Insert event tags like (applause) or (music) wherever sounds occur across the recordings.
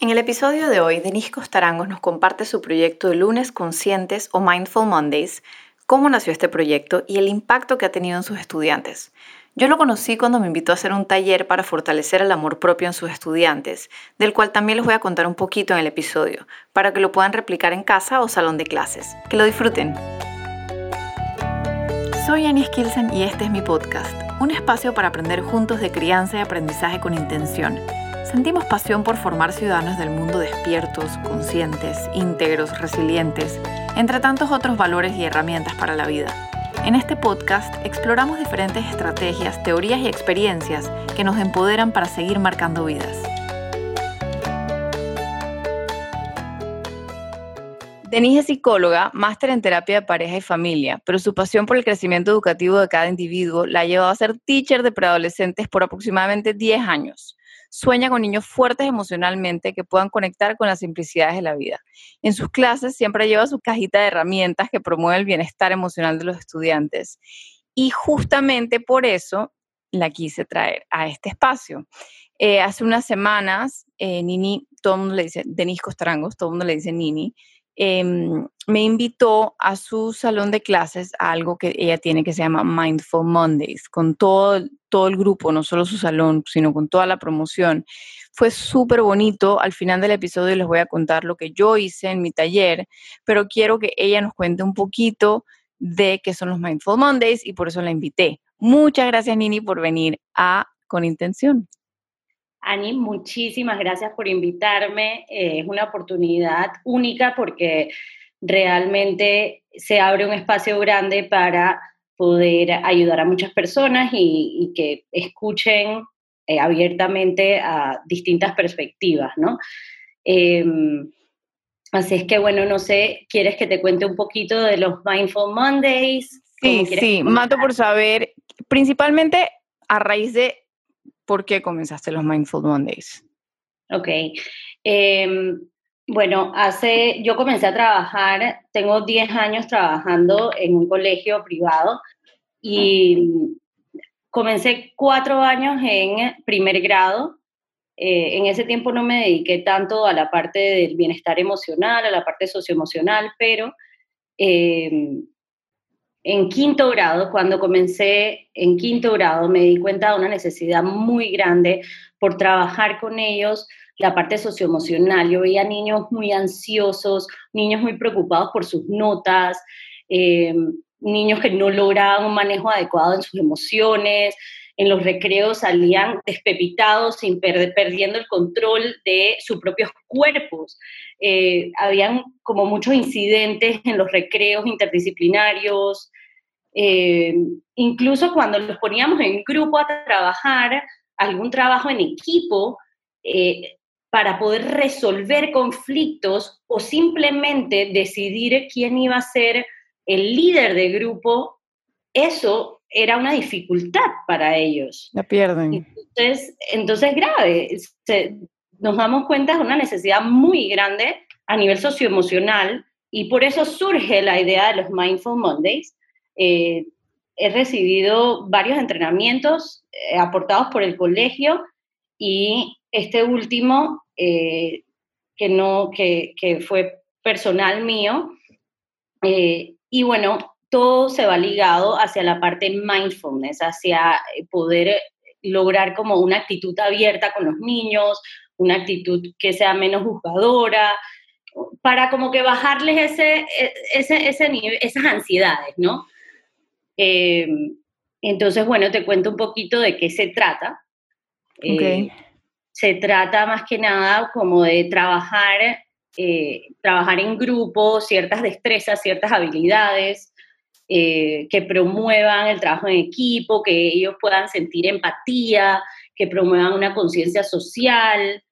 En el episodio de hoy, Denise Costarangos nos comparte su proyecto de Lunes Conscientes o Mindful Mondays, cómo nació este proyecto y el impacto que ha tenido en sus estudiantes. Yo lo conocí cuando me invitó a hacer un taller para fortalecer el amor propio en sus estudiantes, del cual también les voy a contar un poquito en el episodio, para que lo puedan replicar en casa o salón de clases. Que lo disfruten. Soy Annie Skilsen y este es mi podcast, un espacio para aprender juntos de crianza y aprendizaje con intención Sentimos pasión por formar ciudadanos del mundo despiertos, conscientes, íntegros, resilientes, entre tantos otros valores y herramientas para la vida. En este podcast exploramos diferentes estrategias, teorías y experiencias que nos empoderan para seguir marcando vidas. Denise es psicóloga, máster en terapia de pareja y familia, pero su pasión por el crecimiento educativo de cada individuo la ha llevado a ser teacher de preadolescentes por aproximadamente 10 años sueña con niños fuertes emocionalmente que puedan conectar con las simplicidades de la vida. En sus clases siempre lleva su cajita de herramientas que promueve el bienestar emocional de los estudiantes. Y justamente por eso la quise traer a este espacio. Eh, hace unas semanas, eh, Nini, todo el mundo le dice, Denis Costrangos, todo el mundo le dice Nini, Em, me invitó a su salón de clases a algo que ella tiene que se llama Mindful Mondays, con todo, todo el grupo, no solo su salón, sino con toda la promoción. Fue súper bonito. Al final del episodio les voy a contar lo que yo hice en mi taller, pero quiero que ella nos cuente un poquito de qué son los Mindful Mondays y por eso la invité. Muchas gracias, Nini, por venir a Con Intención. Ani, muchísimas gracias por invitarme. Eh, es una oportunidad única porque realmente se abre un espacio grande para poder ayudar a muchas personas y, que escuchen eh, abiertamente a distintas perspectivas, ¿no? Em, así es que, bueno, no sé, ¿quieres que te cuente un poquito de los Mindful Mondays? Sí, sí, mato por saber, principalmente a raíz de ¿por qué comenzaste los Mindful Mondays? Ok. Em, bueno, hace, yo comencé a trabajar, tengo 10 años trabajando en un colegio privado y comencé cuatro años en primer grado. Eh, en ese tiempo no me dediqué tanto a la parte del bienestar emocional, a la parte socioemocional, pero em, en quinto grado, cuando comencé en quinto grado, me di cuenta de una necesidad muy grande por trabajar con ellos la parte socioemocional. Yo veía niños muy ansiosos, niños muy preocupados por sus notas, eh, niños que no lograban un manejo adecuado en sus emociones. En los recreos salían despepitados, sin perdiendo el control de sus propios cuerpos. Eh, habían como muchos incidentes en los recreos interdisciplinarios, eh, incluso cuando los poníamos en grupo a trabajar, algún trabajo en equipo, eh, para poder resolver conflictos o simplemente decidir quién iba a ser el líder de grupo, eso era una dificultad para ellos. La pierden. Entonces, entonces grave, nos damos cuenta de una necesidad muy grande a nivel socioemocional y por eso surge la idea de los Mindful Mondays, eh, he recibido varios entrenamientos eh, aportados por el colegio y este último, eh, que, no, que, que, fue personal mío, y bueno, todo se va ligado hacia la parte mindfulness, hacia poder lograr como una actitud abierta con los niños, una actitud que sea menos juzgadora, para como que bajarles ese, e, ese, ese nivel, esas ansiedades, ¿no? Em, entonces, bueno, te cuento un poquito de qué se trata. Eh, se trata más que nada como de trabajar, eh, trabajar en grupo, ciertas destrezas, ciertas habilidades eh, que promuevan el trabajo en equipo, que ellos puedan sentir empatía, que promuevan una conciencia social,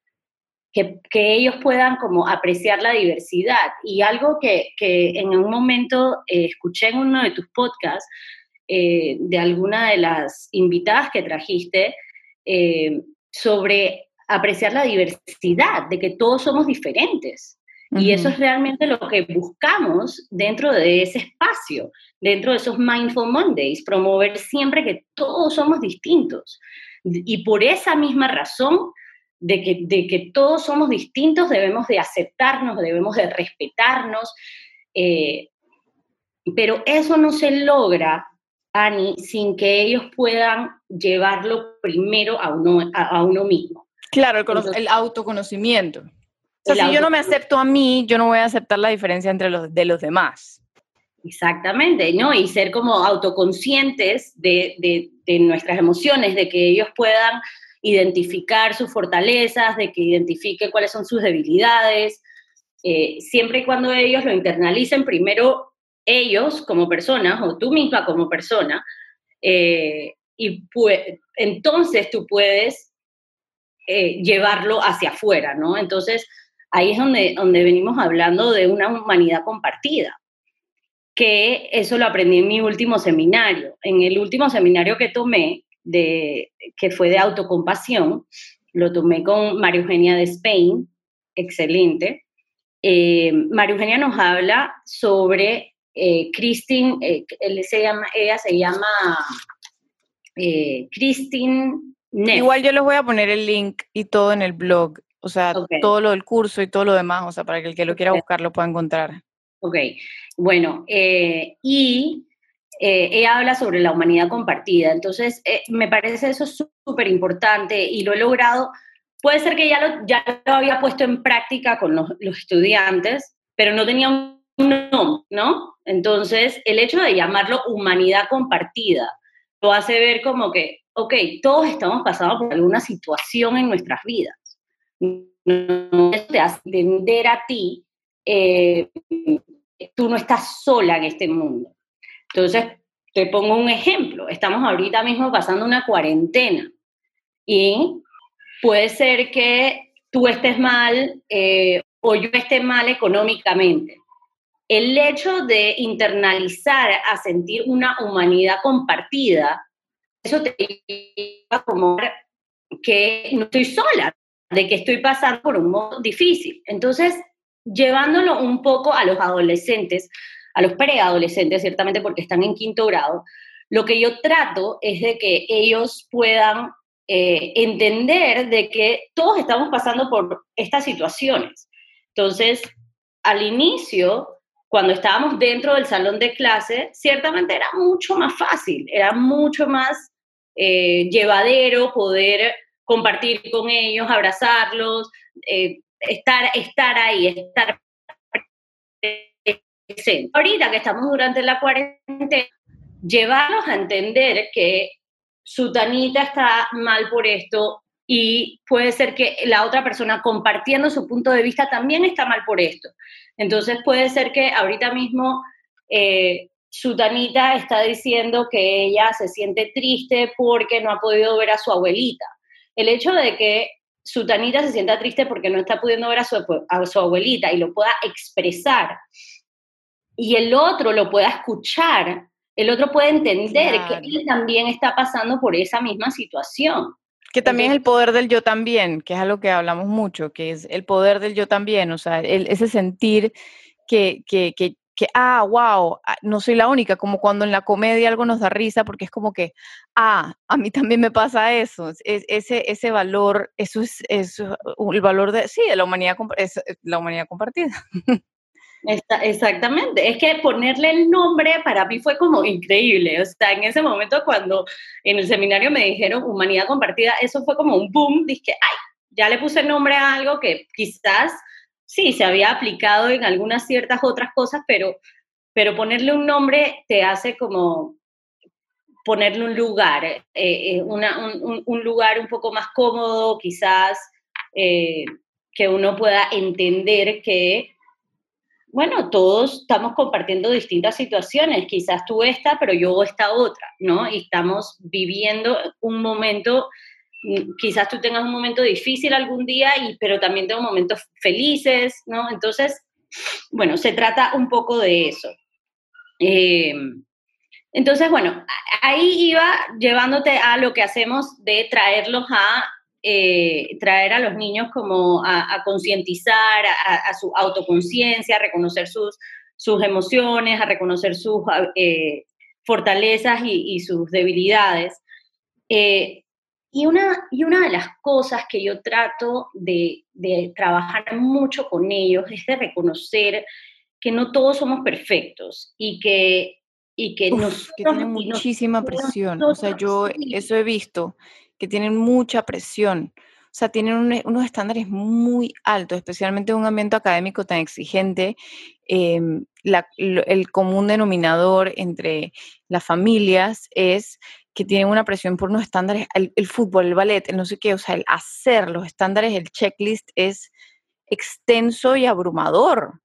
que, que, ellos puedan como apreciar la diversidad. Y algo que, que en un momento escuché en uno de tus podcasts, eh, de alguna de las invitadas que trajiste eh, sobre apreciar la diversidad, de que todos somos diferentes. Y eso es realmente lo que buscamos dentro de ese espacio, dentro de esos Mindful Mondays, promover siempre que todos somos distintos. Y por esa misma razón de que, de que todos somos distintos, debemos de aceptarnos, debemos de respetarnos, eh, pero eso no se logra, Ani, sin que ellos puedan llevarlo primero a uno, a, uno mismo. Claro, el, autoconocimiento. O sea, si yo no me acepto a mí, yo no voy a aceptar la diferencia entre los de los demás. Exactamente, ¿no? Y ser como autoconscientes de, de, nuestras emociones, de que ellos puedan identificar sus fortalezas, de que identifiquen cuáles son sus debilidades, eh, siempre y cuando ellos lo internalicen primero ellos como personas o tú misma como persona, eh, y entonces tú puedes eh, llevarlo hacia afuera, ¿no? Entonces ahí es donde, donde venimos hablando de una humanidad compartida que eso lo aprendí en mi último seminario. En el último seminario que tomé, de, que fue de autocompasión, lo tomé con María Eugenia de Spain, excelente. Eh, María Eugenia nos habla sobre eh, Christine, eh, él se llama, ella se llama eh, Christine Neff. Igual yo les voy a poner el link y todo en el blog, o sea, todo lo del curso y todo lo demás, o sea, para que el que lo quiera buscar lo pueda encontrar. Ok, bueno, eh, y eh, ella habla sobre la humanidad compartida, entonces eh, me parece eso súper importante y lo he logrado. Puede ser que ya lo, ya lo había puesto en práctica con los, estudiantes, pero no tenía un nombre, ¿no? Entonces, el hecho de llamarlo humanidad compartida lo hace ver como que, ok, todos estamos pasando por alguna situación en nuestras vidas. No te hace entender a ti eh, tú no estás sola en este mundo. Entonces, te pongo un ejemplo. Estamos ahorita mismo pasando una cuarentena y puede ser que tú estés mal eh, o yo esté mal económicamente. El hecho de internalizar a sentir una humanidad compartida, eso te lleva como que no estoy sola, de que estoy pasando por un modo difícil. Entonces, llevándolo un poco a los adolescentes, a los preadolescentes, ciertamente porque están en quinto grado, lo que yo trato es de que ellos puedan eh, entender de que todos estamos pasando por estas situaciones. Entonces, al inicio, cuando estábamos dentro del salón de clase, ciertamente era mucho más fácil, era mucho más eh, llevadero poder compartir con ellos, abrazarlos, eh, estar, estar ahí, estar Ahorita que estamos durante la cuarentena, llevarnos a entender que su tanita está mal por esto y puede ser que la otra persona compartiendo su punto de vista también está mal por esto. Entonces puede ser que ahorita mismo eh, su tanita está diciendo que ella se siente triste porque no ha podido ver a su abuelita. El hecho de que su Tanita se sienta triste porque no está pudiendo ver a su abuelita y lo pueda expresar, y el otro lo pueda escuchar, el otro puede entender que él también está pasando por esa misma situación. Que también es el poder del yo también, que es algo que hablamos mucho, que es el poder del yo también, o sea, ese sentir que, que, que, que, ah, wow, ah, no soy la única, como cuando en la comedia algo nos da risa, porque es como que, ah, a mí también me pasa eso, es, ese, ese valor, eso es, es, el valor de, sí, de la humanidad, es, la humanidad compartida. (laughs) exactamente, es que ponerle el nombre para mí fue como increíble, o sea, en ese momento cuando en el seminario me dijeron humanidad compartida, eso fue como un boom, dije, ay, ya le puse nombre a algo que quizás sí, se había aplicado en algunas ciertas otras cosas, pero, pero ponerle un nombre te hace como ponerle un lugar, eh, eh, un, lugar un poco más cómodo, quizás eh, que uno pueda entender que, bueno, todos estamos compartiendo distintas situaciones, quizás tú esta, pero yo esta otra, ¿no? Y estamos viviendo un momento quizás tú tengas un momento difícil algún día, y, pero también tengo momentos felices, ¿no? Entonces, bueno, se trata un poco de eso. Em, entonces, bueno, ahí iba llevándote a lo que hacemos de traerlos a, eh, traer a los niños como a, concientizar, a, su autoconciencia, a reconocer sus, sus emociones, a reconocer sus eh, fortalezas y, sus debilidades. Eh, Y una, y una de las cosas que yo trato de, de trabajar mucho con ellos es de reconocer que no todos somos perfectos y que, y que, nos, que tienen muchísima presión. O sea, yo eso he visto, que tienen mucha presión. O sea, tienen unos estándares muy altos, especialmente en un ambiente académico tan exigente. Em, el común denominador entre las familias es que tienen una presión por unos estándares, el, el, fútbol, el ballet, el no sé qué, o sea, el hacer los estándares, el checklist es extenso y abrumador.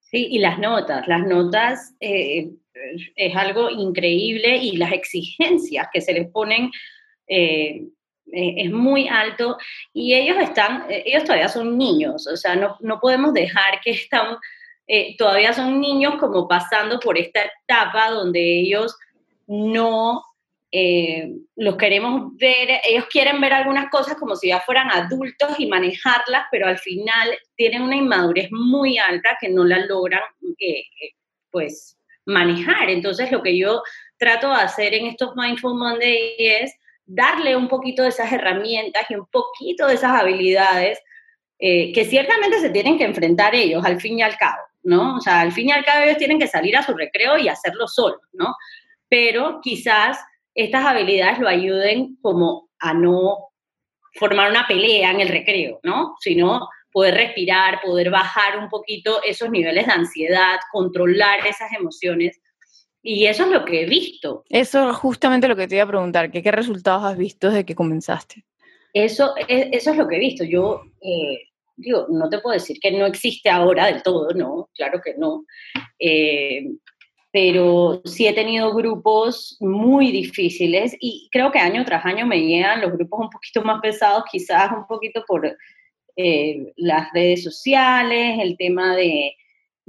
Sí, y las notas, las notas eh, es algo increíble y las exigencias que se les ponen eh, eh, es muy alto y ellos están, eh, ellos todavía son niños, o sea, no, no podemos dejar que están, eh, todavía son niños como pasando por esta etapa donde ellos no los queremos ver, ellos quieren ver algunas cosas como si ya fueran adultos y manejarlas, pero al final tienen una inmadurez muy alta que no la logran, pues, manejar. Entonces, lo que yo trato de hacer en estos Mindful Monday es darle un poquito de esas herramientas y un poquito de esas habilidades eh, que ciertamente se tienen que enfrentar ellos al fin y al cabo, ¿no? O sea, al fin y al cabo ellos tienen que salir a su recreo y hacerlo solos, ¿no? Pero quizás estas habilidades lo ayuden como a no formar una pelea en el recreo, ¿no? Sino poder respirar, poder bajar un poquito esos niveles de ansiedad, controlar esas emociones y eso es lo que he visto. Eso es justamente lo que te iba a preguntar, ¿qué, qué resultados has visto desde que comenzaste? Eso es, eso es lo que he visto. Yo, eh, digo, no te puedo decir que no existe ahora del todo, no, claro que no. Eh, pero sí he tenido grupos muy difíciles y creo que año tras año me llegan los grupos un poquito más pesados, quizás un poquito por eh, las redes sociales, el tema de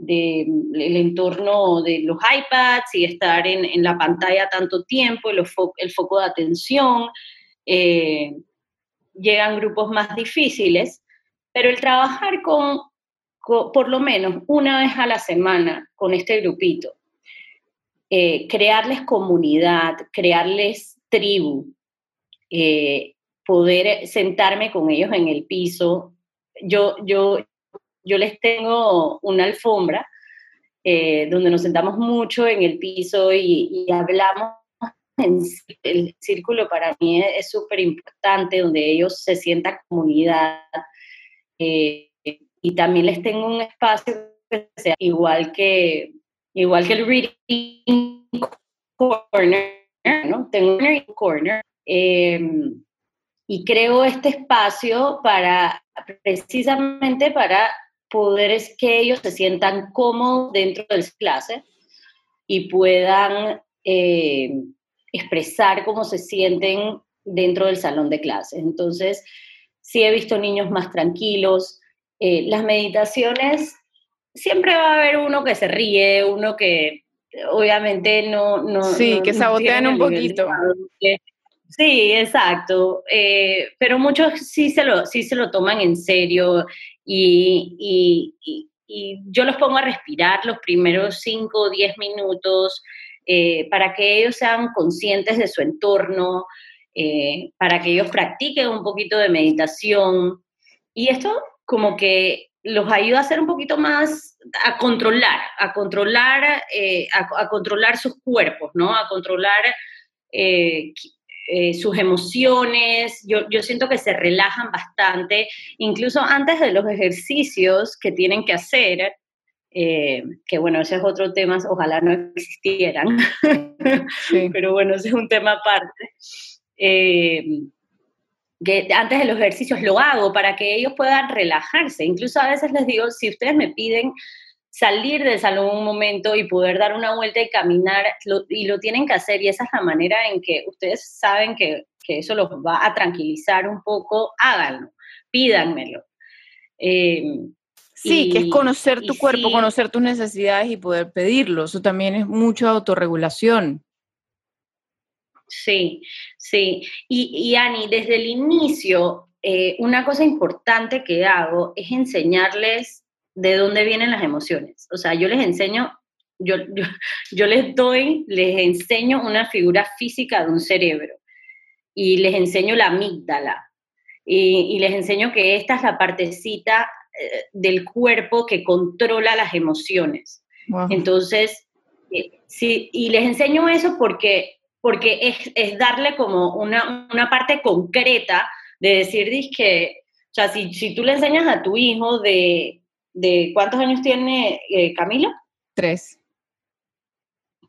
del entorno de los iPads y estar en, la pantalla tanto tiempo, el, el foco de atención, eh, llegan grupos más difíciles, pero el trabajar con, por lo menos una vez a la semana con este grupito, eh, crearles comunidad, crearles tribu, eh, poder sentarme con ellos en el piso. Yo, yo, yo les tengo una alfombra eh, donde nos sentamos mucho en el piso y, hablamos. En el círculo para mí es súper importante, donde ellos se sientan comunidad. Eh, y también les tengo un espacio que sea igual que, igual que el Reading Corner, ¿no? Tengo un Reading Corner. Em, y creo este espacio para precisamente para poder es que ellos se sientan cómodos dentro de las clases y puedan eh, expresar cómo se sienten dentro del salón de clases. Entonces, sí he visto niños más tranquilos. Eh, las meditaciones, siempre va a haber uno que se ríe, uno que obviamente no... no sí, que sabotean un poquito. Sí, exacto. Eh, pero muchos sí se, lo, sí se lo toman en serio y, yo los pongo a respirar los primeros 5 o 10 minutos eh, para que ellos sean conscientes de su entorno, eh, para que ellos practiquen un poquito de meditación. Y esto como que los ayuda a ser un poquito más, a controlar, a controlar, a, a, controlar sus cuerpos, ¿no? A controlar eh, sus emociones, yo, yo, siento que se relajan bastante, incluso antes de los ejercicios que tienen que hacer, eh, que bueno, ese es otro tema, ojalá no existieran, (laughs) pero bueno, ese es un tema aparte. Eh, que antes de los ejercicios lo hago para que ellos puedan relajarse. Incluso a veces les digo, si ustedes me piden salir del salón un momento y poder dar una vuelta y caminar, y lo tienen que hacer, y esa es la manera en que ustedes saben que, eso los va a tranquilizar un poco, háganlo, pídanmelo. Em, sí, que es conocer tu cuerpo, conocer tus necesidades y poder pedirlo, eso también es mucha autorregulación. Sí, sí. Y, Ani, desde el inicio, eh, una cosa importante que hago es enseñarles de dónde vienen las emociones. O sea, yo les enseño, yo, (laughs) yo, les doy, les enseño una figura física de un cerebro. y les enseño la amígdala. Y, les enseño que esta es la partecita eh, del cuerpo que controla las emociones. Entonces, eh, sí, y les enseño eso porque, porque es, es darle como una, una, parte concreta de decir, que, o sea, si, si, tú le enseñas a tu hijo de, de ¿cuántos años tiene eh, Camilo? Tres.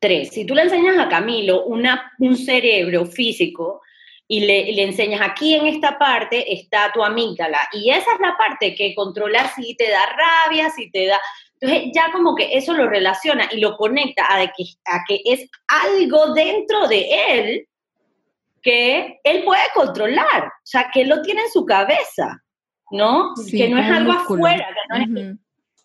Tres. Si tú le enseñas a Camilo una, un cerebro físico, y le, enseñas aquí en esta parte está tu amígdala y esa es la parte que controla si te da rabia, si te da... Entonces ya como que eso lo relaciona y lo conecta a, que, a que es algo dentro de él que él puede controlar, o sea, que él lo tiene en su cabeza, ¿no? que no es algo afuera,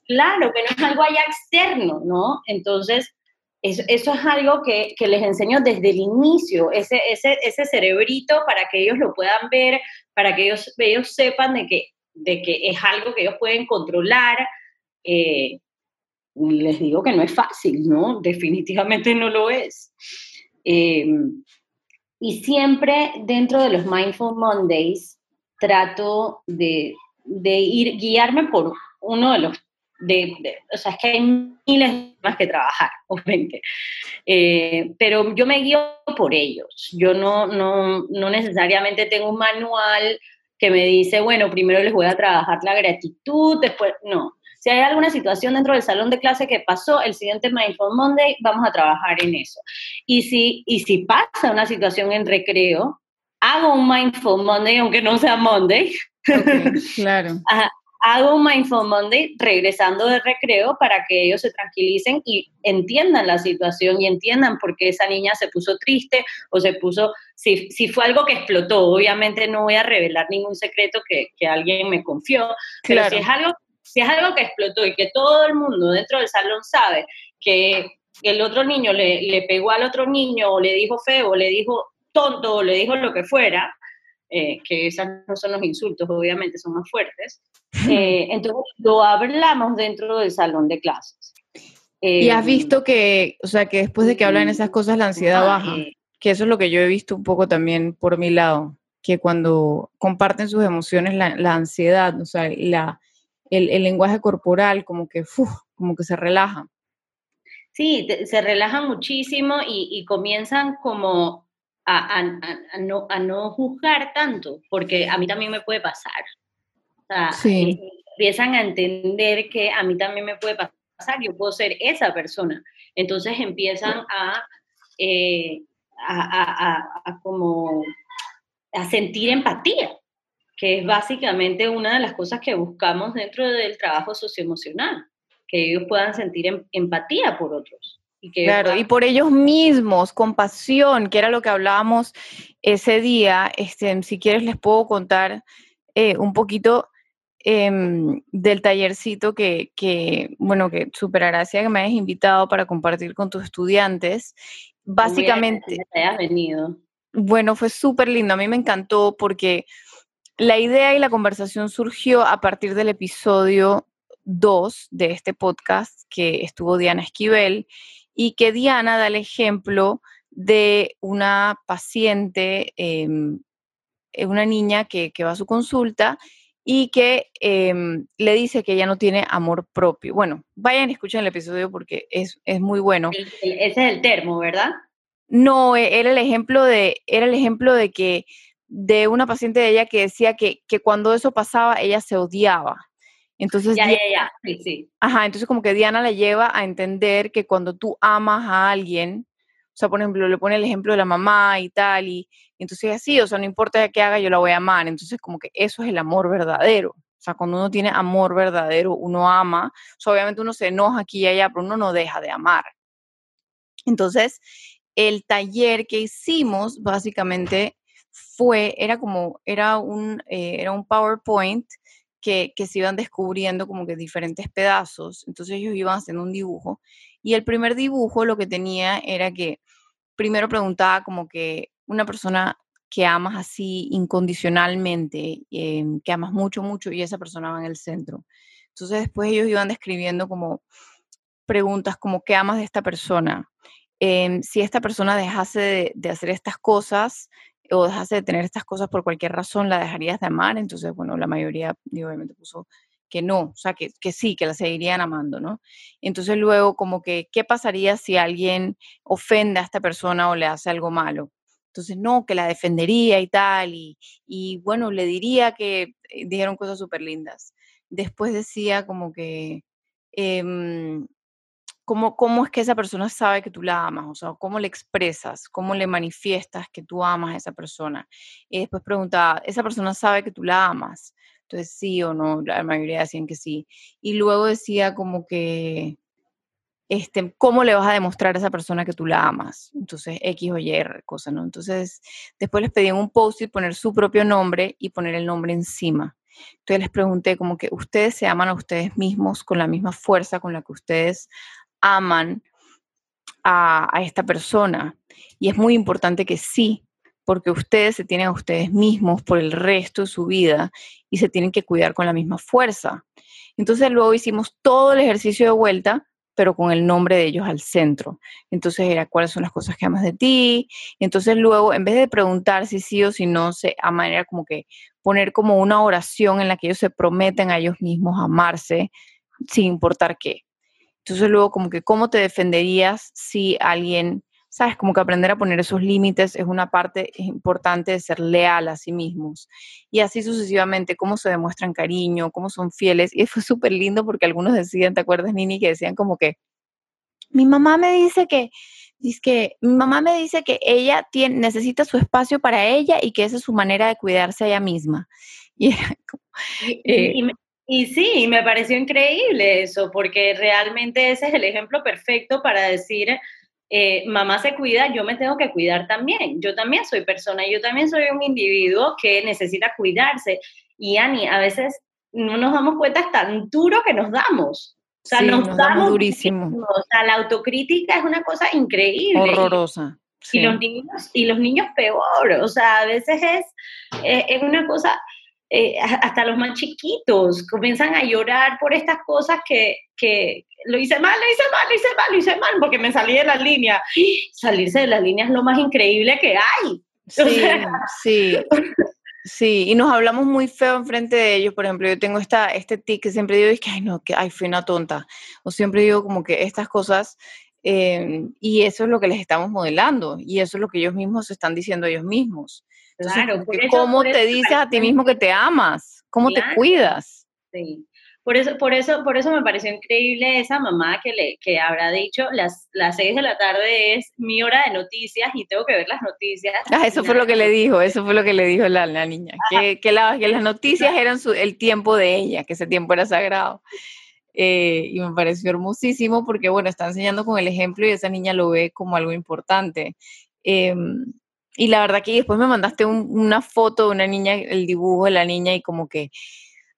claro, que no es algo allá externo, ¿no? Entonces, eso, es algo que, les enseño desde el inicio, ese, ese, ese, cerebrito para que ellos lo puedan ver, para que ellos, ellos sepan de que, de que es algo que ellos pueden controlar. Eh, les digo que no es fácil, ¿no? Definitivamente no lo es. Em, y siempre dentro de los Mindful Mondays trato de, de ir, guiarme por uno de los de, o sea, es que hay miles más que trabajar, (laughs) obviamente. Eh, pero yo me guío por ellos. Yo no, no, no necesariamente tengo un manual que me dice, bueno, primero les voy a trabajar la gratitud, después, no. Si hay alguna situación dentro del salón de clase que pasó, el siguiente Mindful Monday vamos a trabajar en eso. Y si, y si pasa una situación en recreo, hago un Mindful Monday, aunque no sea Monday. (laughs) claro. Hago un Mindful Monday regresando de recreo para que ellos se tranquilicen y entiendan la situación y entiendan por qué esa niña se puso triste o se puso, si, si fue algo que explotó, obviamente no voy a revelar ningún secreto que, que alguien me confió, pero si es, algo, si es algo que explotó y que todo el mundo dentro del salón sabe que el otro niño le, le pegó al otro niño o le dijo feo o le dijo tonto o le dijo lo que fuera, eh, que esos no son los insultos, obviamente son más fuertes. (laughs) Eh, entonces lo hablamos dentro del salón de clases. y has eh, visto que, o sea, que después de que hablan esas cosas la ansiedad baja, que eso es lo que yo he visto un poco también por mi lado, que cuando comparten sus emociones, la, ansiedad, o sea, la, el, el, lenguaje corporal como que, como que se relaja. Sí, se relajan muchísimo y, y comienzan como a, a, no, a no juzgar tanto, porque a mí también me puede pasar. O sea, eh, empiezan a entender que a mí también me puede pasar, yo puedo ser esa persona. Entonces empiezan a, eh, a, como a sentir empatía, que es básicamente una de las cosas que buscamos dentro del trabajo socioemocional, que ellos puedan sentir em, empatía por otros claro, y por ellos mismos, compasión, que era lo que hablábamos ese día. Este, si quieres les puedo contar eh, un poquito em, del tallercito que, que, bueno, que super gracia que me hayas invitado para compartir con tus estudiantes. Básicamente... Te venido. Bueno, fue súper lindo, a mí me encantó porque la idea y la conversación surgió a partir del episodio 2 de este podcast que estuvo Diana Esquivel y que Diana da el ejemplo de una paciente, em, eh, una niña que, va a su consulta y que em, le dice que ella no tiene amor propio. Bueno, vayan y escuchen el episodio porque es, muy bueno. Ese es el termo, ¿verdad? No, e, era el ejemplo de, era el ejemplo de que de una paciente de ella que decía que, que cuando eso pasaba ella se odiaba. Entonces, ya, ya, ya, sí, sí. Ajá, entonces como que Diana le lleva a entender que cuando tú amas a alguien, o sea, por ejemplo, le pone el ejemplo de la mamá y tal, y, entonces así, o sea, no importa qué haga, yo la voy a amar. Entonces como que eso es el amor verdadero. O sea, cuando uno tiene amor verdadero, uno ama, o sea, obviamente uno se enoja aquí y allá, pero uno no deja de amar. Entonces, el taller que hicimos básicamente fue, era como, era un, eh, era un PowerPoint que, se iban descubriendo como que diferentes pedazos. Entonces ellos iban haciendo un dibujo. Y el primer dibujo lo que tenía era que primero preguntaba como que una persona que amas así incondicionalmente, em, que amas mucho, mucho, y esa persona va en el centro. Entonces después ellos iban describiendo como preguntas como ¿qué amas de esta persona? Em, si esta persona dejase de, hacer estas cosas, o dejase de tener estas cosas por cualquier razón, ¿la dejarías de amar? Entonces, bueno, la mayoría obviamente puso que no, o sea, que, que, sí, que la seguirían amando, ¿no? Entonces luego como que, ¿qué pasaría si alguien ofende a esta persona o le hace algo malo? Entonces, no, que la defendería y tal, y, y bueno, le diría que eh, dijeron cosas súper lindas. Después decía como que, em, ¿cómo, ¿cómo es que esa persona sabe que tú la amas? O sea, ¿cómo le expresas? ¿Cómo le manifiestas que tú amas a esa persona? Y después preguntaba, ¿esa persona sabe que tú la amas? Entonces, sí o no, la mayoría decían que sí. Y luego decía como que, este, ¿cómo le vas a demostrar a esa persona que tú la amas? Entonces, X o Y cosa, ¿no? Entonces, después les pedí un post-it poner su propio nombre y poner el nombre encima. Entonces les pregunté como que ustedes se aman a ustedes mismos con la misma fuerza con la que ustedes aman a, esta persona. Y es muy importante que sí, porque ustedes se tienen a ustedes mismos por el resto de su vida y se tienen que cuidar con la misma fuerza. Entonces luego hicimos todo el ejercicio de vuelta, pero con el nombre de ellos al centro. Entonces era cuáles son las cosas que amas de ti. Entonces luego, en vez de preguntar si sí o si no, se, a manera como que poner como una oración en la que ellos se prometen a ellos mismos amarse sin importar qué. Entonces luego como que, ¿cómo te defenderías si alguien ¿sabes? Como que aprender a poner esos límites es una parte importante de ser leal a sí mismos. Y así sucesivamente, cómo se demuestran cariño, cómo son fieles. Y fue súper lindo porque algunos decían, ¿te acuerdas, Nini? Que decían como que, mi mamá me dice que, dice que mi mamá me dice que ella tiene, necesita su espacio para ella y que esa es su manera de cuidarse a ella misma. (laughs) Y, y, eh, y sí, me pareció increíble eso, porque realmente ese es el ejemplo perfecto para decir, eh, mamá se cuida, yo me tengo que cuidar también. Yo también soy persona, yo también soy un individuo que necesita cuidarse. Y Ani, a veces no nos damos cuenta tan duro que nos damos. O sea, nos, damos, durísimo. O sea, la autocrítica es una cosa increíble. Horrorosa. Y, los niños, y los niños peor. O sea, a veces es, eh, es una cosa, eh, hasta los más chiquitos comienzan a llorar por estas cosas que, que, lo hice mal, lo hice mal, lo hice mal, lo hice mal, porque me salí de la línea. Salirse de la línea es lo más increíble que hay. Sí, sí. Sí, y nos hablamos muy feo enfrente de ellos. Por ejemplo, yo tengo esta, este tic que siempre digo, es que, ay, no, que, ay, fui una tonta. O siempre digo como que estas cosas, eh, y eso es lo que les estamos modelando, y eso es lo que ellos mismos están diciendo ellos mismos claro, ¿cómo te dices a ti mismo que te amas? ¿Cómo te cuidas? Sí. Por eso, por, eso, por eso me pareció increíble esa mamá que, le, que habrá dicho las, las seis de la tarde es mi hora de noticias y tengo que ver las noticias. Ah, eso fue lo que le dijo, eso fue lo que le dijo la, la niña, que, que, la, que, las noticias eran su, el tiempo de ella, que ese tiempo era sagrado. Eh, y me pareció hermosísimo porque, bueno, está enseñando con el ejemplo y esa niña lo ve como algo importante. Eh, y la verdad que después me mandaste una foto de una niña, el dibujo de la niña y como que,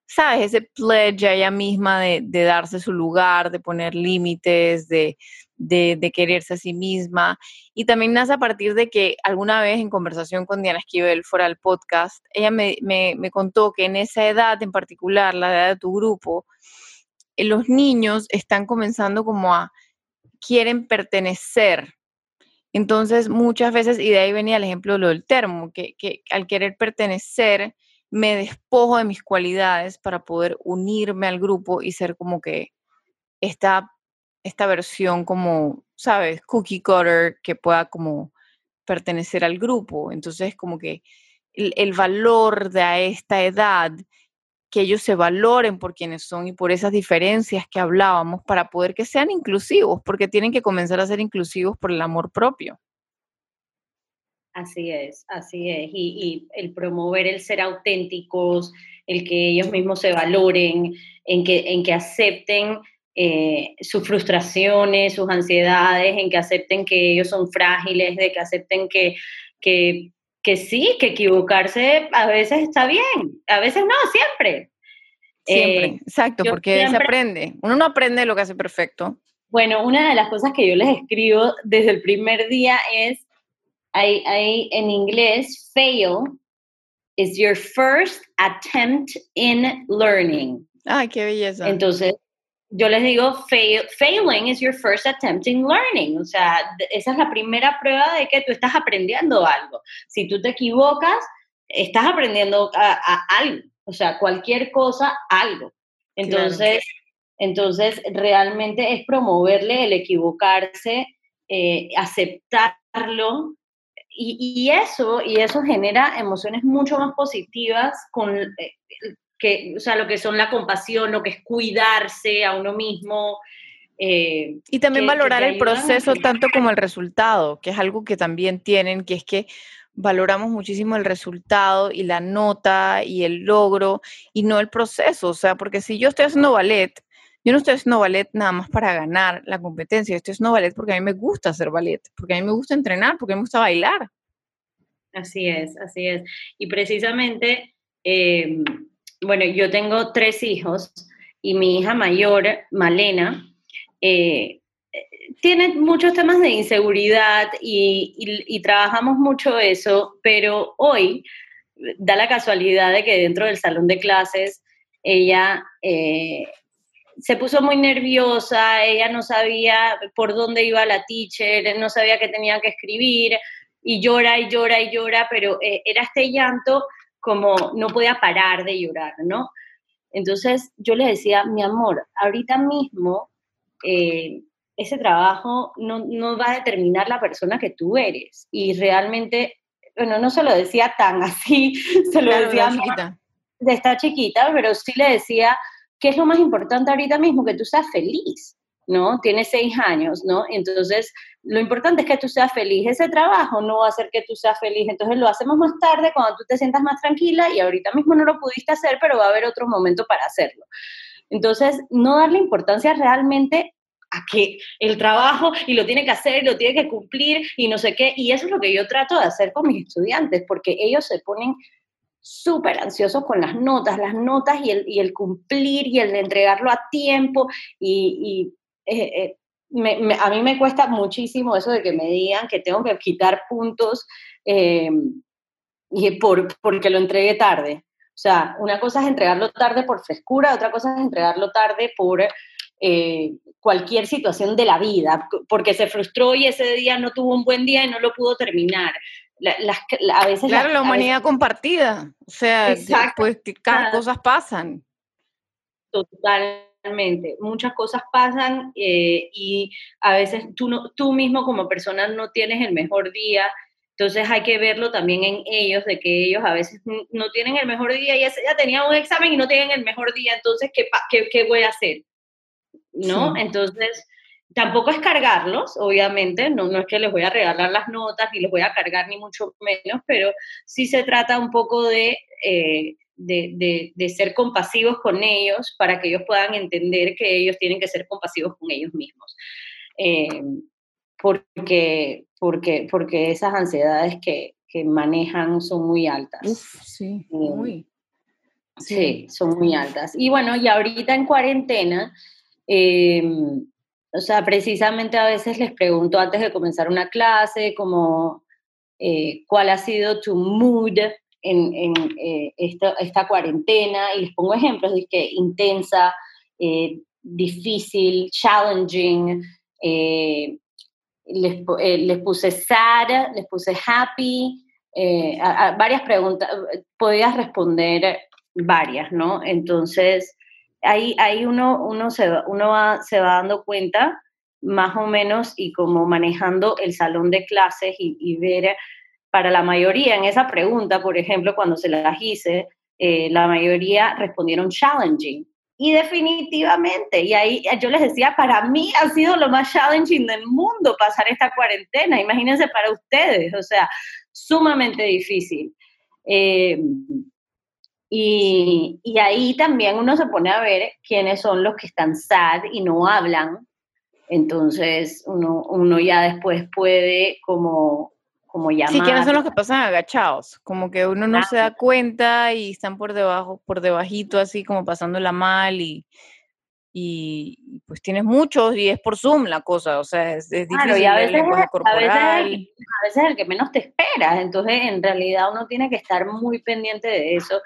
¿sabes? Ese pledge a ella misma de, darse su lugar, de poner límites, de, de, quererse a sí misma. Y también nace a partir de que alguna vez en conversación con Diana Esquivel fuera del podcast, ella me, me, me contó que en esa edad en particular, la edad de tu grupo, eh, los niños están comenzando como a, quieren pertenecer entonces, muchas veces, y de ahí venía el ejemplo de lo del termo, que, al querer pertenecer, me despojo de mis cualidades para poder unirme al grupo y ser como que esta, esta versión como, ¿sabes? Cookie cutter que pueda como pertenecer al grupo. Entonces, como que el, el valor de a esta edad que ellos se valoren por quienes son y por esas diferencias que hablábamos para poder que sean inclusivos, porque tienen que comenzar a ser inclusivos por el amor propio. Así es, así es. Y, el promover el ser auténticos, el que ellos mismos se valoren, en que, en que acepten eh, sus frustraciones, sus ansiedades, en que acepten que ellos son frágiles, de que acepten que, que que sí, que equivocarse a veces está bien, a veces no, siempre. Siempre, eh, exacto, porque se aprende. Uno no aprende lo que hace perfecto. Bueno, una de las cosas que yo les escribo desde el primer día es, hay, hay en inglés, fail is your first attempt in learning. Ay, qué belleza. Entonces, yo les digo, failing is your first attempt in learning. O sea, esa es la primera prueba de que tú estás aprendiendo algo. Si tú te equivocas, estás aprendiendo a, algo. O sea, cualquier cosa, algo. Entonces, entonces realmente es promoverle el equivocarse, eh, aceptarlo. Y, eso, y eso genera emociones mucho más positivas con, eh, que, o sea, lo que son la compasión, lo que es cuidarse a uno mismo. Eh, y también valorar el proceso tanto como el resultado, que es algo que también tienen, que es que valoramos muchísimo el resultado y la nota y el logro y no el proceso. O sea, porque si yo estoy haciendo ballet, yo no estoy haciendo ballet nada más para ganar la competencia, yo estoy haciendo ballet porque a mí me gusta hacer ballet, porque a mí me gusta entrenar, porque a mí me gusta bailar. Así es, así es. Y precisamente eh, bueno, yo tengo tres hijos y mi hija mayor, Malena, eh, tiene muchos temas de inseguridad y, trabajamos mucho eso, pero hoy da la casualidad de que dentro del salón de clases ella eh, se puso muy nerviosa, ella no sabía por dónde iba la teacher, no sabía qué tenía que escribir y llora y llora y llora, pero eh, era este llanto como no podía parar de llorar, ¿no? Entonces yo le decía, mi amor, ahorita mismo eh, ese trabajo no, no, va a determinar la persona que tú eres. Y realmente, bueno, no se lo decía tan (laughs) así, se lo decía chiquita. de esta chiquita, pero sí le decía, ¿qué es lo más importante ahorita mismo? Que tú seas feliz. ¿No? Tienes seis años, ¿no? Entonces, lo importante es que tú seas feliz. Ese trabajo no va a hacer que tú seas feliz. Entonces, lo hacemos más tarde cuando tú te sientas más tranquila y ahorita mismo no lo pudiste hacer, pero va a haber otro momento para hacerlo. Entonces, no darle importancia realmente a que el trabajo y lo tiene que hacer, lo tiene que cumplir y no sé qué. Y eso es lo que yo trato de hacer con mis estudiantes, porque ellos se ponen súper ansiosos con las notas, las notas y el, y el, cumplir y el entregarlo a tiempo y, eh, eh, a mí me cuesta muchísimo eso de que me digan que tengo que quitar puntos eh, y por, porque lo entregué tarde. O sea, una cosa es entregarlo tarde por frescura, otra cosa es entregarlo tarde por cualquier situación de la vida, porque se frustró y ese día no tuvo un buen día y no lo pudo terminar. las, a veces claro, la humanidad compartida. O sea, pues que cada cosas pasan. Total, muchas cosas pasan eh, y a veces tú, no, tú mismo como persona no tienes el mejor día, entonces hay que verlo también en ellos, de que ellos a veces no tienen el mejor día y ya tenía un examen y no tienen el mejor día, entonces, ¿qué, qué, qué voy a hacer? ¿No? Entonces, tampoco es cargarlos, obviamente, no, no es que les voy a regalar las notas ni les voy a cargar ni mucho menos, pero sí se trata un poco de... Eh, de, de, ser compasivos con ellos para que ellos puedan entender que ellos tienen que ser compasivos con ellos mismos. Eh, porque, porque, porque esas ansiedades que, que manejan son muy altas. sí, eh, muy. Sí, son muy altas. Y bueno, y ahorita en cuarentena, eh, o sea, precisamente a veces les pregunto antes de comenzar una clase, como, ¿cuál ha sido tu mood en, eh, esta, cuarentena y les pongo ejemplos de que intensa, eh, difícil, challenging, eh, les, puse sad, les puse happy, varias preguntas, podías responder varias, ¿no? Entonces, ahí, ahí uno, uno, se, uno va, se va dando cuenta más o menos y como manejando el salón de clases y, y ver para la mayoría en esa pregunta, por ejemplo, cuando se las hice, eh, la mayoría respondieron challenging. Y definitivamente, y ahí yo les decía, para mí ha sido lo más challenging del mundo pasar esta cuarentena. Imagínense para ustedes, o sea, sumamente difícil. Eh, y, y, ahí también uno se pone a ver quiénes son los que están sad y no hablan. Entonces uno, uno ya después puede como como llamar. Sí, ¿quiénes son los que pasan agachados? Como que uno no se da cuenta y están por debajo, por debajito, así como pasándola mal y, y pues tienes muchos y es por Zoom la cosa, o sea, es, difícil a veces, A veces, es el que menos te esperas, entonces en realidad uno tiene que estar muy pendiente de eso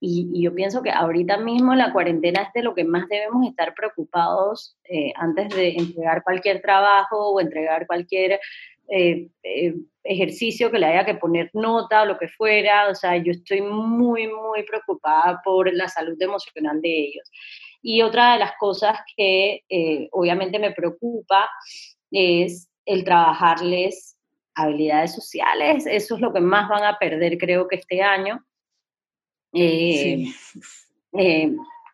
Y, yo pienso que ahorita mismo la cuarentena es de lo que más debemos estar preocupados eh, antes de entregar cualquier trabajo o entregar cualquier eh, eh, ejercicio que le haya que poner nota o lo que fuera. O sea, yo estoy muy, muy preocupada por la salud emocional de ellos. Y otra de las cosas que obviamente me preocupa es el trabajarles habilidades sociales. Eso es lo que más van a perder, creo que este año eh,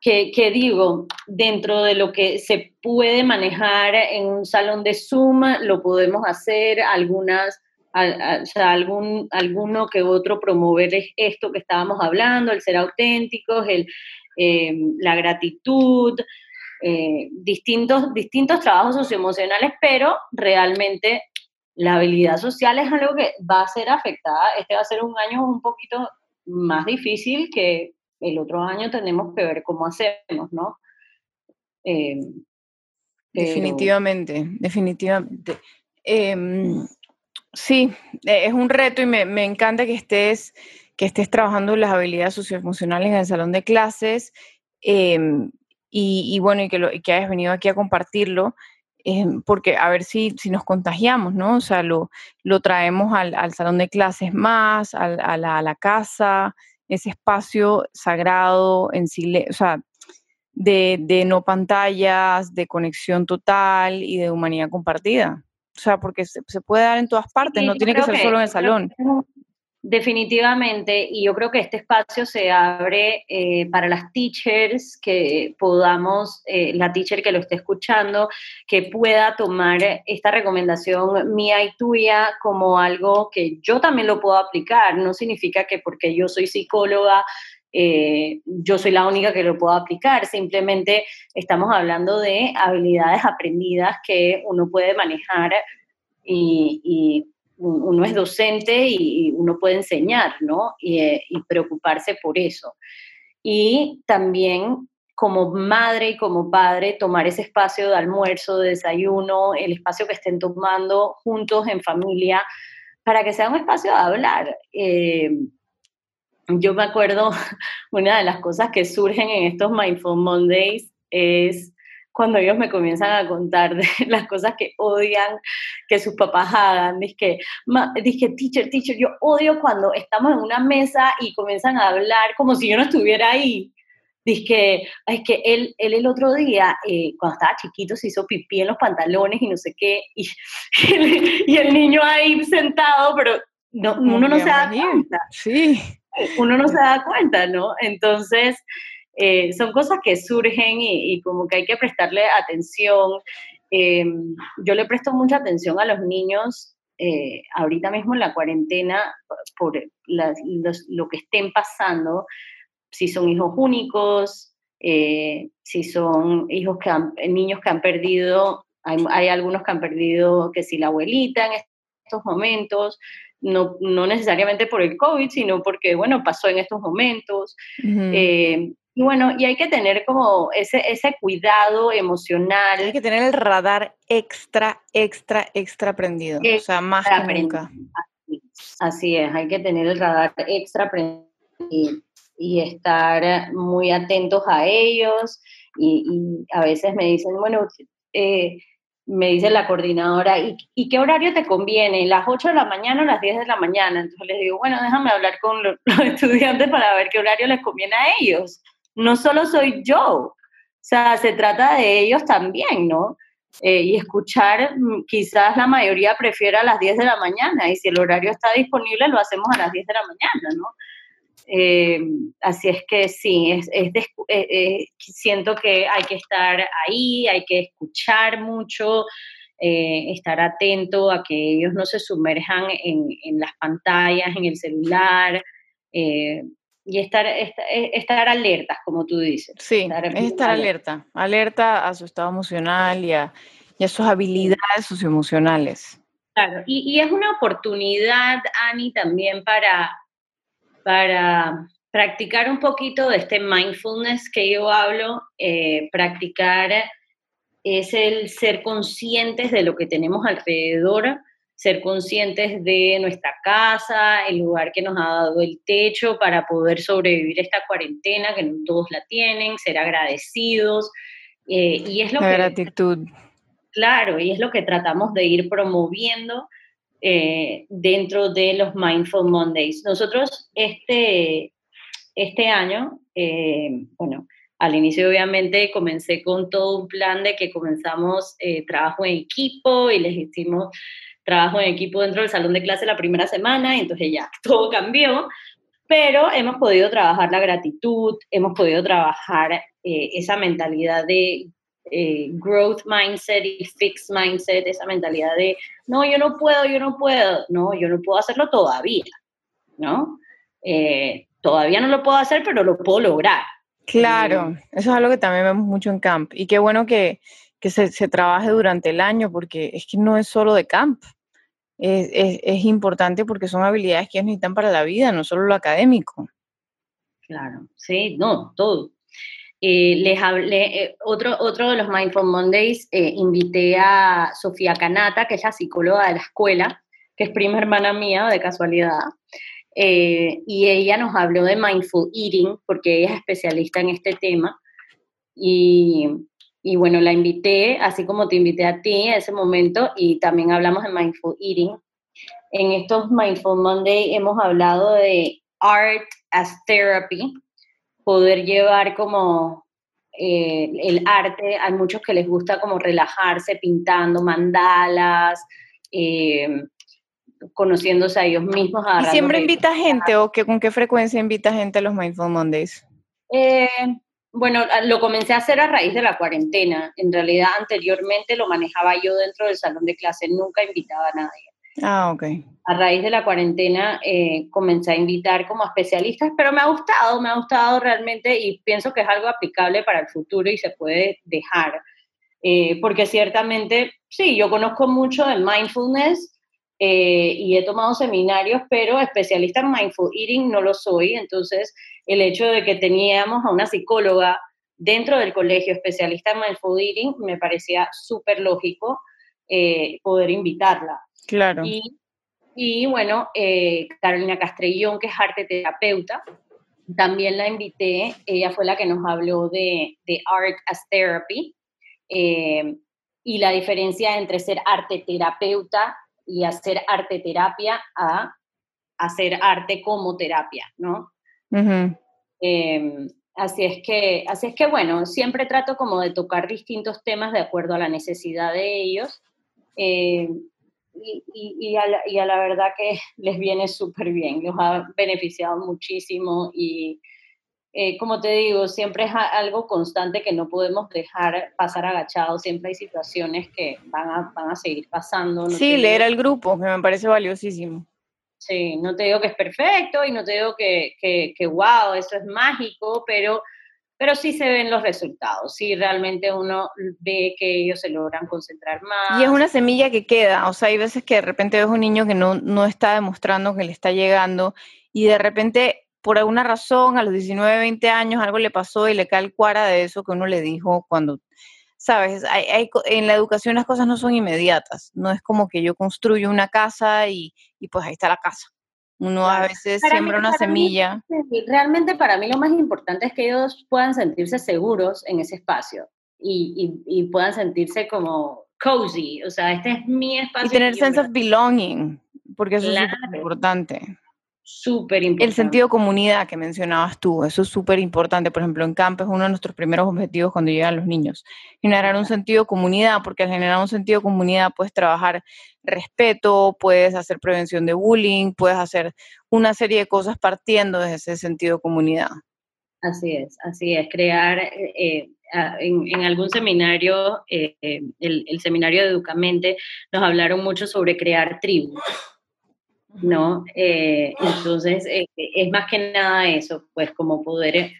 eh, que, digo, dentro de lo que se puede manejar en un salón de Zoom, lo podemos hacer, algunas, algún, alguno que otro promover esto que estábamos hablando, el ser auténticos, el, eh, la gratitud, distintos, distintos trabajos socioemocionales, pero realmente la habilidad social es algo que va a ser afectada. Este va a ser un año un poquito más difícil que el otro año tenemos que ver cómo hacemos, ¿no? Eh, definitivamente, definitivamente. Em, sí, e, es un reto y me, encanta que estés, que estés trabajando las habilidades socioemocionales en el salón de clases em, y, bueno, y que, lo, y que hayas venido aquí a compartirlo. Em, porque a ver si, si nos contagiamos, ¿no? O sea, lo, lo traemos al, salón de clases más, a, la, casa, ese espacio sagrado, en o sea, de, de, no pantallas, de conexión total y de humanidad compartida. O sea, porque se, puede dar en todas partes, no tiene que ser solo en el salón. Definitivamente, y yo creo que este espacio se abre eh, para las teachers, que podamos, eh, la teacher que lo esté escuchando, que pueda tomar esta recomendación mía y tuya como algo que yo también lo puedo aplicar. No significa que porque yo soy psicóloga, eh, yo soy la única que lo puedo aplicar, simplemente estamos hablando de habilidades aprendidas que uno puede manejar y, y uno es docente y uno puede enseñar, ¿no? Eh, y, preocuparse por eso. Y también como madre y como padre, tomar ese espacio de almuerzo, de desayuno, el espacio que estén tomando juntos en familia, para que sea un espacio de hablar. Eh, yo me acuerdo, (laughs) una de las cosas que surgen en estos Mindful Mondays es cuando ellos me comienzan a contar de (laughs) las cosas que odian que sus papás hagan. Dije, dije, teacher, teacher, yo odio cuando estamos en una mesa y comienzan a hablar como si yo no estuviera ahí. Dije, es que él, él el otro día, eh, cuando estaba chiquito, se hizo pipí en los pantalones y no sé qué, y, (laughs) y el niño ahí sentado, pero no, uno no se da cuenta. Sí. Uno no se da cuenta, ¿no? Entonces, eh, son cosas que surgen y, como que hay que prestarle atención. Eh, yo le presto mucha atención a los niños eh, ahorita mismo en la cuarentena por lo que estén pasando, si son hijos únicos, si son hijos que niños que han perdido, hay, algunos que han perdido que si la abuelita en estos momentos, no, no, necesariamente por el COVID, sino porque, bueno, pasó en estos momentos. Y bueno, y hay que tener como ese, ese cuidado emocional. Hay que tener el radar extra, extra, extra prendido. o sea, más que nunca. Así, es, hay que tener el radar extra prendido y, estar muy atentos a ellos. Y, a veces me dicen, bueno, eh, me dice la coordinadora, ¿y, ¿y, qué horario te conviene? ¿Las 8 de la mañana o las 10 de la mañana? Entonces les digo, bueno, déjame hablar con (laughs) los estudiantes para ver qué horario les conviene a ellos no solo soy yo, o sea, se trata de ellos también, ¿no? Eh, y escuchar, mm, quizás la mayoría prefiera a las 10 de la mañana y si el horario está disponible lo hacemos a las 10 de la mañana, ¿no? Eh, así es que sí, es, eh, siento que hay que estar ahí, hay que escuchar mucho, estar atento a que ellos no se sumerjan en, en las pantallas, en el celular, y estar, estar, estar, alertas, como tú dices. Sí, estar, es estar alerta. alerta, a su estado emocional y a, sus habilidades socioemocionales. Claro, y, es una oportunidad, Ani, también para, para practicar un poquito de este mindfulness que yo hablo, eh, practicar es el ser conscientes de lo que tenemos alrededor, ser conscientes de nuestra casa, el lugar que nos ha dado el techo para poder sobrevivir esta cuarentena, que no todos la tienen, ser agradecidos. Eh, y es lo la que, gratitud. Claro, y es lo que tratamos de ir promoviendo eh, dentro de los Mindful Mondays. Nosotros este, este año, eh, bueno, al inicio obviamente comencé con todo un plan de que comenzamos trabajo en equipo y les hicimos trabajo en equipo dentro del salón de clase la primera semana, y entonces ya (laughs) todo cambió, pero hemos podido trabajar la gratitud, hemos podido trabajar eh, esa mentalidad de eh, growth mindset y fixed mindset, esa mentalidad de, no, yo no puedo, yo no puedo, no, yo no puedo hacerlo todavía, ¿no? Eh, todavía no lo puedo hacer, pero lo puedo lograr. Claro, eso es algo que también vemos mucho en camp. Y qué bueno que, que se, se, trabaje durante el año, porque es que no es solo de camp es, es, importante porque son habilidades que necesitan para la vida, no solo lo académico. Claro, sí, no, todo. Eh, les hablé, eh, otro, otro de los Mindful Mondays, eh, invité a Sofía Canata, que es la psicóloga de la escuela, que es prima hermana mía de casualidad, y ella nos habló de Mindful Eating, porque ella es especialista en este tema, y, y bueno, la invité, así como te invité a ti en ese momento, y también hablamos de Mindful Eating. En estos Mindful Monday hemos hablado de Art as Therapy, poder llevar como eh, el arte, hay muchos que les gusta como relajarse pintando mandalas, eh, conociéndose a ellos mismos. ¿Y siempre invita gente o que, con qué frecuencia invita gente a los Mindful Mondays? Eh, bueno, lo comencé a hacer a raíz de la cuarentena. En realidad, anteriormente lo manejaba yo dentro del salón de clase, nunca invitaba a nadie. Ah, ok. A raíz de la cuarentena eh, comencé a invitar como especialistas, pero me ha gustado, me ha gustado realmente y pienso que es algo aplicable para el futuro y se puede dejar. Eh, porque ciertamente, sí, yo conozco mucho de mindfulness, eh, y he tomado seminarios, pero especialista en mindful eating no lo soy. Entonces, el hecho de que teníamos a una psicóloga dentro del colegio especialista en mindful eating me parecía súper lógico eh, poder invitarla. Claro. Y, y bueno, eh, Carolina Castrellón, que es arte terapeuta, también la invité. Ella fue la que nos habló de, de Art as Therapy. y la diferencia entre ser arte terapeuta y hacer arte terapia a hacer arte como terapia, ¿no? Em, así, es que, así es que, bueno, siempre trato como de tocar distintos temas de acuerdo a la necesidad de ellos. Em, y, y, a la, y, a la, verdad que (laughs) les viene súper bien, los ha beneficiado muchísimo y eh, como te digo, siempre es algo constante que no podemos dejar pasar agachado, siempre hay situaciones que van a, van a seguir pasando. sí, leer al grupo, que me parece valiosísimo. Sí, no te digo que es perfecto y no te digo que, que, que wow, eso es mágico, pero, pero sí se ven los resultados, sí realmente uno ve que ellos se logran concentrar más. Y es una semilla que queda, o sea, hay veces que de repente ves un niño que no, no está demostrando que le está llegando y de repente por alguna razón a los 19, 20 años algo le pasó y le cae el cuara de eso que uno le dijo cuando, sabes, hay, en la educación las cosas no son inmediatas, no es como que yo construyo una casa y, y pues ahí está la casa. Uno a veces siembra una semilla. realmente para mí lo más importante es que ellos puedan sentirse seguros en ese espacio y, y, puedan sentirse como cozy, o sea, este es mi espacio. Y tener sense of belonging, porque eso es importante. Súper importante. El sentido de comunidad que mencionabas tú, eso es súper importante. Por ejemplo, en campo es uno de nuestros primeros objetivos cuando llegan los niños. Generar un sentido de comunidad, porque al generar un sentido de comunidad puedes trabajar respeto, puedes hacer prevención de bullying, puedes hacer una serie de cosas partiendo de ese sentido de comunidad. Así es, así es. Crear, eh, en, algún seminario, eh, el, el seminario de Educamente, nos hablaron mucho sobre crear tribus ¿no? Eh, entonces, eh, es más que nada eso, pues como poder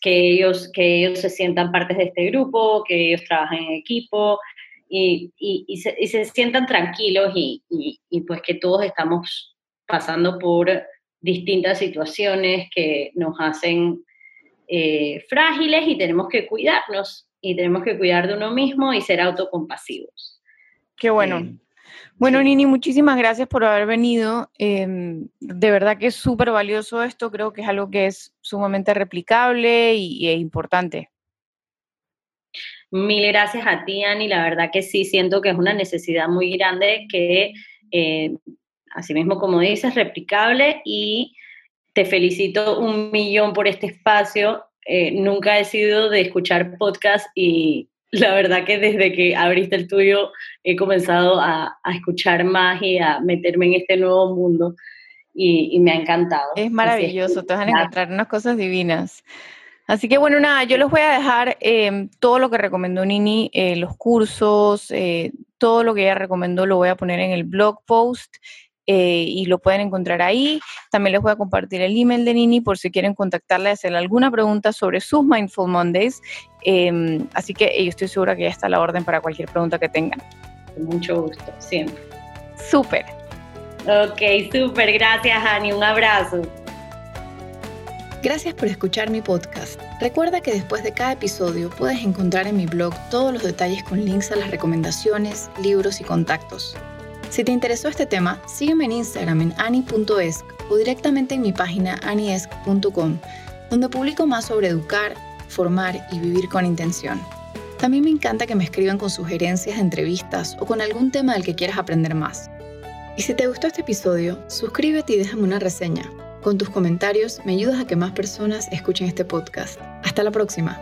que ellos, que ellos se sientan partes de este grupo, que ellos trabajen en equipo y, y, se, y se, sientan tranquilos y, y, pues que todos estamos pasando por distintas situaciones que nos hacen eh, frágiles y tenemos que cuidarnos y tenemos que cuidar de uno mismo y ser autocompasivos. Qué bueno. Bueno, Nini, muchísimas gracias por haber venido. Em, de verdad que es súper valioso esto, creo que es algo que es sumamente replicable y, e importante. Mil gracias a ti, Ani. La verdad que sí, siento que es una necesidad muy grande que, eh, así mismo como dices, replicable y te felicito un millón por este espacio. Eh, nunca he sido de escuchar podcast y la verdad que desde que abriste el tuyo he comenzado a, escuchar más y a meterme en este nuevo mundo y, me ha encantado. Es maravilloso, te vas a encontrar unas cosas divinas. Así que bueno, nada, yo les voy a dejar em, todo lo que recomendó Nini, eh, los cursos, eh, todo lo que ella recomendó lo voy a poner en el blog post eh, y lo pueden encontrar ahí. También les voy a compartir el email de Nini por si quieren contactarle y hacerle alguna pregunta sobre sus Mindful Mondays. Em, así que yo estoy segura que ya está la orden para cualquier pregunta que tengan. mucho gusto, siempre. Súper. Ok, súper. Gracias, Ani. Un abrazo. Gracias por escuchar mi podcast. Recuerda que después de cada episodio puedes encontrar en mi blog todos los detalles con links a las recomendaciones, libros y contactos. Si te interesó este tema, sígueme en Instagram en ani.esc o directamente en mi página aniesc.com, donde publico más sobre educar, formar y vivir con intención. También me encanta que me escriban con sugerencias de entrevistas o con algún tema del que quieras aprender más. Y si te gustó este episodio, suscríbete y déjame una reseña. Con tus comentarios me ayudas a que más personas escuchen este podcast. Hasta la próxima.